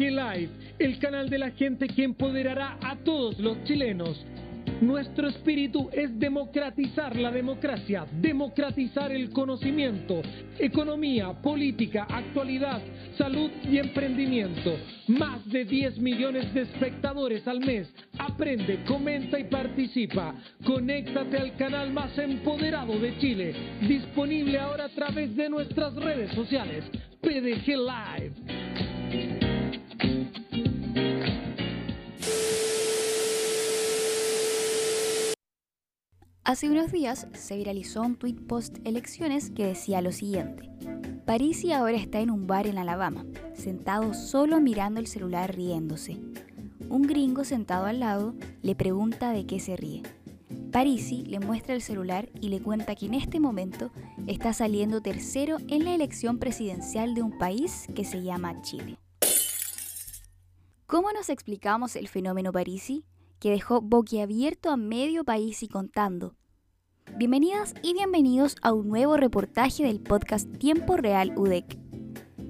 PDG Live, el canal de la gente que empoderará a todos los chilenos. Nuestro espíritu es democratizar la democracia, democratizar el conocimiento, economía, política, actualidad, salud y emprendimiento. Más de 10 millones de espectadores al mes. Aprende, comenta y participa. Conéctate al canal más empoderado de Chile, disponible ahora a través de nuestras redes sociales. PDG Live. Hace unos días se viralizó un tweet post elecciones que decía lo siguiente. Parisi ahora está en un bar en Alabama, sentado solo mirando el celular riéndose. Un gringo sentado al lado le pregunta de qué se ríe. Parisi le muestra el celular y le cuenta que en este momento está saliendo tercero en la elección presidencial de un país que se llama Chile. ¿Cómo nos explicamos el fenómeno Parisi? que dejó boquiabierto a medio país y contando. Bienvenidas y bienvenidos a un nuevo reportaje del podcast Tiempo Real UDEC.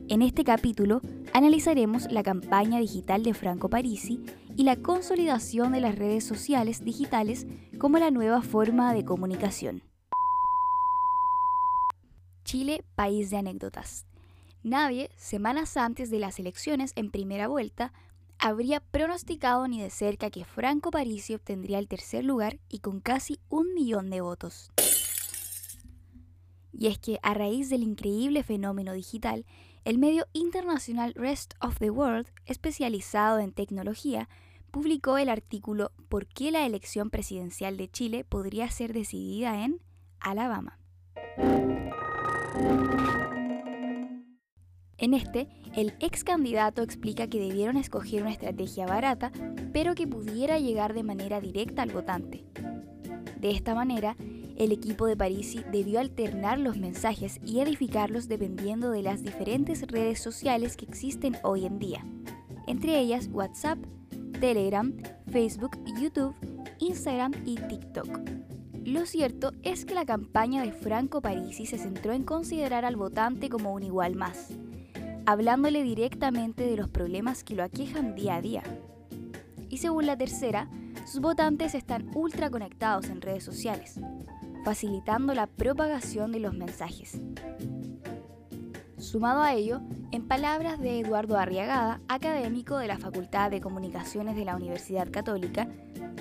En este capítulo analizaremos la campaña digital de Franco Parisi y la consolidación de las redes sociales digitales como la nueva forma de comunicación. Chile, país de anécdotas. Nadie, semanas antes de las elecciones en primera vuelta, habría pronosticado ni de cerca que Franco Parisi obtendría el tercer lugar y con casi un millón de votos. Y es que a raíz del increíble fenómeno digital, el medio internacional Rest of the World, especializado en tecnología, publicó el artículo ¿Por qué la elección presidencial de Chile podría ser decidida en Alabama? En este, el ex candidato explica que debieron escoger una estrategia barata, pero que pudiera llegar de manera directa al votante. De esta manera, el equipo de Parisi debió alternar los mensajes y edificarlos dependiendo de las diferentes redes sociales que existen hoy en día, entre ellas WhatsApp, Telegram, Facebook, YouTube, Instagram y TikTok. Lo cierto es que la campaña de Franco Parisi se centró en considerar al votante como un igual más, hablándole directamente de los problemas que lo aquejan día a día. Y según la tercera, sus votantes están ultra conectados en redes sociales, facilitando la propagación de los mensajes. Sumado a ello, en palabras de Eduardo Arriagada, académico de la Facultad de Comunicaciones de la Universidad Católica,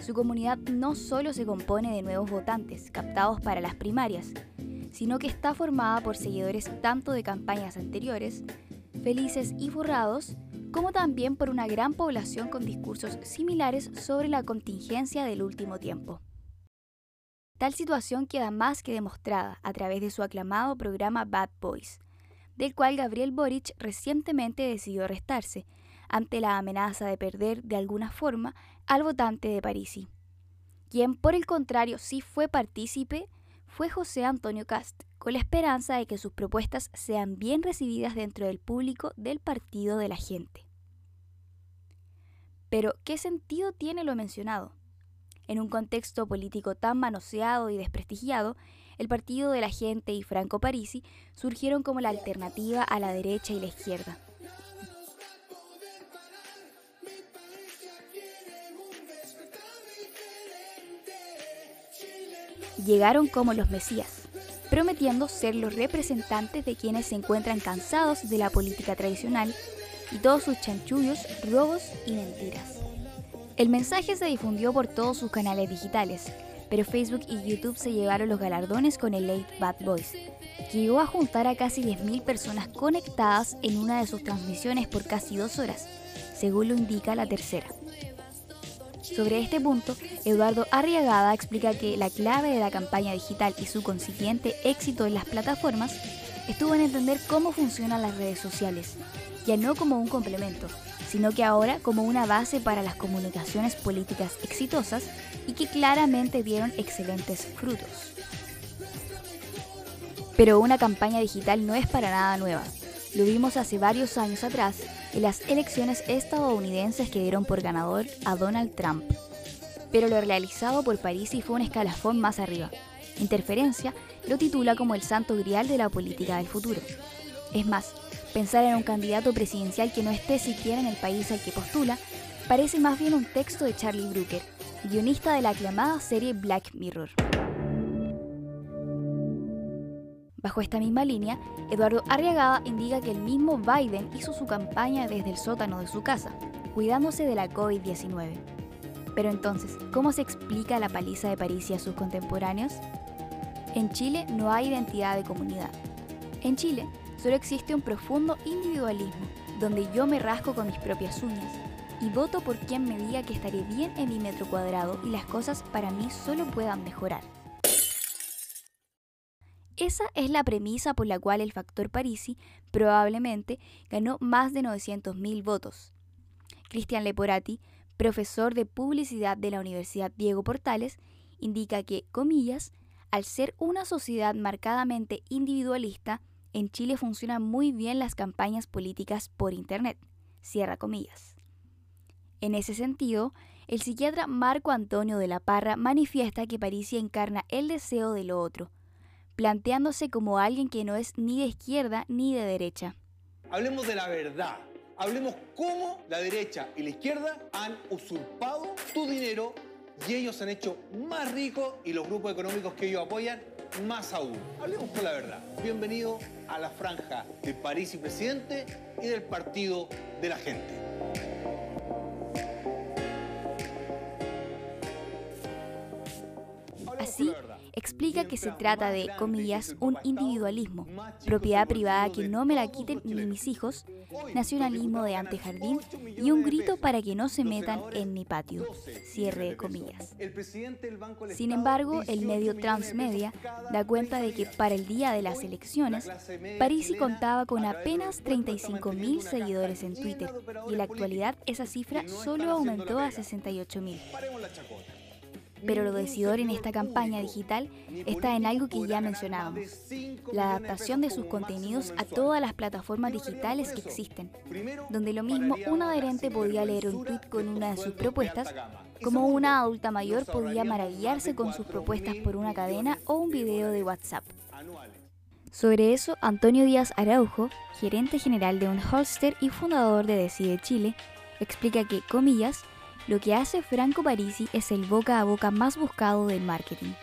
su comunidad no solo se compone de nuevos votantes captados para las primarias, sino que está formada por seguidores tanto de campañas anteriores felices y borrados, como también por una gran población con discursos similares sobre la contingencia del último tiempo. Tal situación queda más que demostrada a través de su aclamado programa Bad Boys, del cual Gabriel Boric recientemente decidió restarse, ante la amenaza de perder de alguna forma al votante de Parisi. Quien por el contrario sí fue partícipe fue José Antonio Cast, con la esperanza de que sus propuestas sean bien recibidas dentro del público del Partido de la Gente. Pero, ¿qué sentido tiene lo mencionado? En un contexto político tan manoseado y desprestigiado, el Partido de la Gente y Franco Parisi surgieron como la alternativa a la derecha y la izquierda. Llegaron como los Mesías, prometiendo ser los representantes de quienes se encuentran cansados de la política tradicional y todos sus chanchullos, robos y mentiras. El mensaje se difundió por todos sus canales digitales, pero Facebook y YouTube se llevaron los galardones con el Late Bad Boys, que llegó a juntar a casi 10.000 personas conectadas en una de sus transmisiones por casi dos horas, según lo indica la tercera. Sobre este punto, Eduardo Arriagada explica que la clave de la campaña digital y su consiguiente éxito en las plataformas estuvo en entender cómo funcionan las redes sociales, ya no como un complemento, sino que ahora como una base para las comunicaciones políticas exitosas y que claramente dieron excelentes frutos. Pero una campaña digital no es para nada nueva. Lo vimos hace varios años atrás en las elecciones estadounidenses que dieron por ganador a Donald Trump. Pero lo realizado por Parisi fue un escalafón más arriba. Interferencia lo titula como el santo grial de la política del futuro. Es más, pensar en un candidato presidencial que no esté siquiera en el país al que postula parece más bien un texto de Charlie Brooker, guionista de la aclamada serie Black Mirror. Bajo esta misma línea, Eduardo Arriagada indica que el mismo Biden hizo su campaña desde el sótano de su casa, cuidándose de la COVID-19. Pero entonces, ¿cómo se explica la paliza de París y a sus contemporáneos? En Chile no hay identidad de comunidad. En Chile solo existe un profundo individualismo, donde yo me rasco con mis propias uñas y voto por quien me diga que estaré bien en mi metro cuadrado y las cosas para mí solo puedan mejorar. Esa es la premisa por la cual el factor Parisi probablemente ganó más de 900.000 votos. Cristian Leporati, profesor de publicidad de la Universidad Diego Portales, indica que, comillas, al ser una sociedad marcadamente individualista, en Chile funcionan muy bien las campañas políticas por Internet. Cierra comillas. En ese sentido, el psiquiatra Marco Antonio de la Parra manifiesta que Parisi encarna el deseo de lo otro, planteándose como alguien que no es ni de izquierda ni de derecha. Hablemos de la verdad. Hablemos cómo la derecha y la izquierda han usurpado tu dinero y ellos han hecho más ricos y los grupos económicos que ellos apoyan más aún. Hablemos con la verdad. Bienvenido a la franja de París y Presidente y del Partido de la Gente. Así, explica que se trata de, comillas, un individualismo, propiedad privada que no me la quiten ni mis hijos, nacionalismo de antejardín y un grito para que no se metan en mi patio, cierre comillas. Sin embargo, el medio Transmedia da cuenta de que para el día de las elecciones, Parisi contaba con apenas 35.000 seguidores en Twitter y en la actualidad esa cifra solo aumentó a 68.000. Pero lo decidor en esta campaña digital está en algo que ya mencionábamos, la adaptación de sus contenidos a todas las plataformas digitales que existen, donde lo mismo un adherente podía leer un tweet con una de sus propuestas, como una adulta mayor podía maravillarse con sus propuestas por una cadena o un video de WhatsApp. Sobre eso, Antonio Díaz Araujo, gerente general de un holster y fundador de Decide Chile, explica que, comillas, lo que hace Franco Parisi es el boca a boca más buscado del marketing.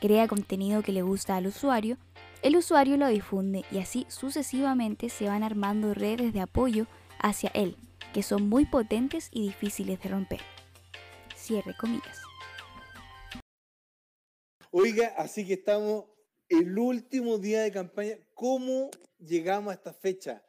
Crea contenido que le gusta al usuario, el usuario lo difunde y así sucesivamente se van armando redes de apoyo hacia él, que son muy potentes y difíciles de romper. Cierre comillas. Oiga, así que estamos el último día de campaña. ¿Cómo llegamos a esta fecha?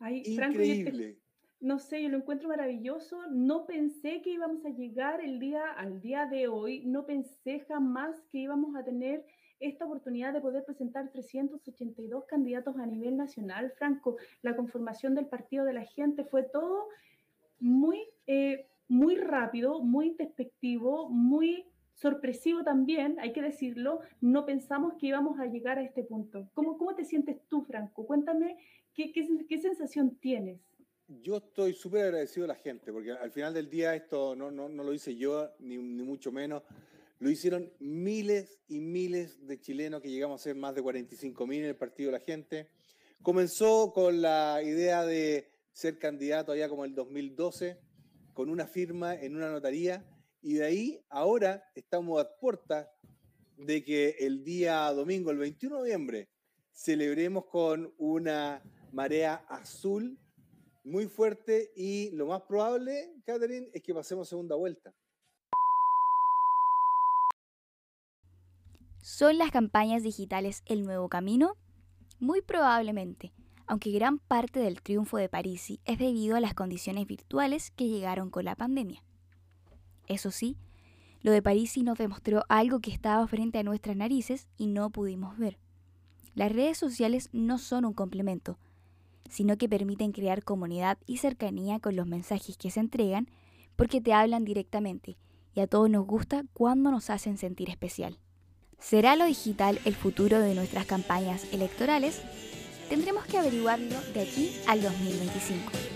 Increíble no sé, yo lo encuentro maravilloso. No pensé que íbamos a llegar el día al día de hoy. No pensé jamás que íbamos a tener esta oportunidad de poder presentar 382 candidatos a nivel nacional. Franco, la conformación del partido de la gente fue todo muy, eh, muy rápido, muy despectivo, muy sorpresivo también, hay que decirlo. No pensamos que íbamos a llegar a este punto. ¿Cómo, cómo te sientes tú, Franco? Cuéntame qué, qué sensación tienes yo estoy súper agradecido a la gente, porque al final del día esto no, no, no lo hice yo, ni, ni, mucho menos. Lo hicieron miles y miles de chilenos que llegamos a ser más de 45 mil en el Partido de la Gente. Comenzó con la idea de ser candidato allá como el 2012, con una firma en una notaría, y de ahí ahora estamos a puerta de que el día domingo, el 21 de noviembre, celebremos con una marea azul muy fuerte y lo más probable, Catherine, es que pasemos segunda vuelta. ¿Son las campañas digitales el nuevo camino? Muy probablemente, aunque gran parte del triunfo de Parisi es debido a las condiciones virtuales que llegaron con la pandemia. Eso sí, lo de Parisi nos demostró algo que estaba frente a nuestras narices y no pudimos ver. Las redes sociales no son un complemento, sino que permiten crear comunidad y cercanía con los mensajes que se entregan porque te hablan directamente y a todos nos gusta cuando nos hacen sentir especial. ¿Será lo digital el futuro de nuestras campañas electorales? Tendremos que averiguarlo de aquí al 2025.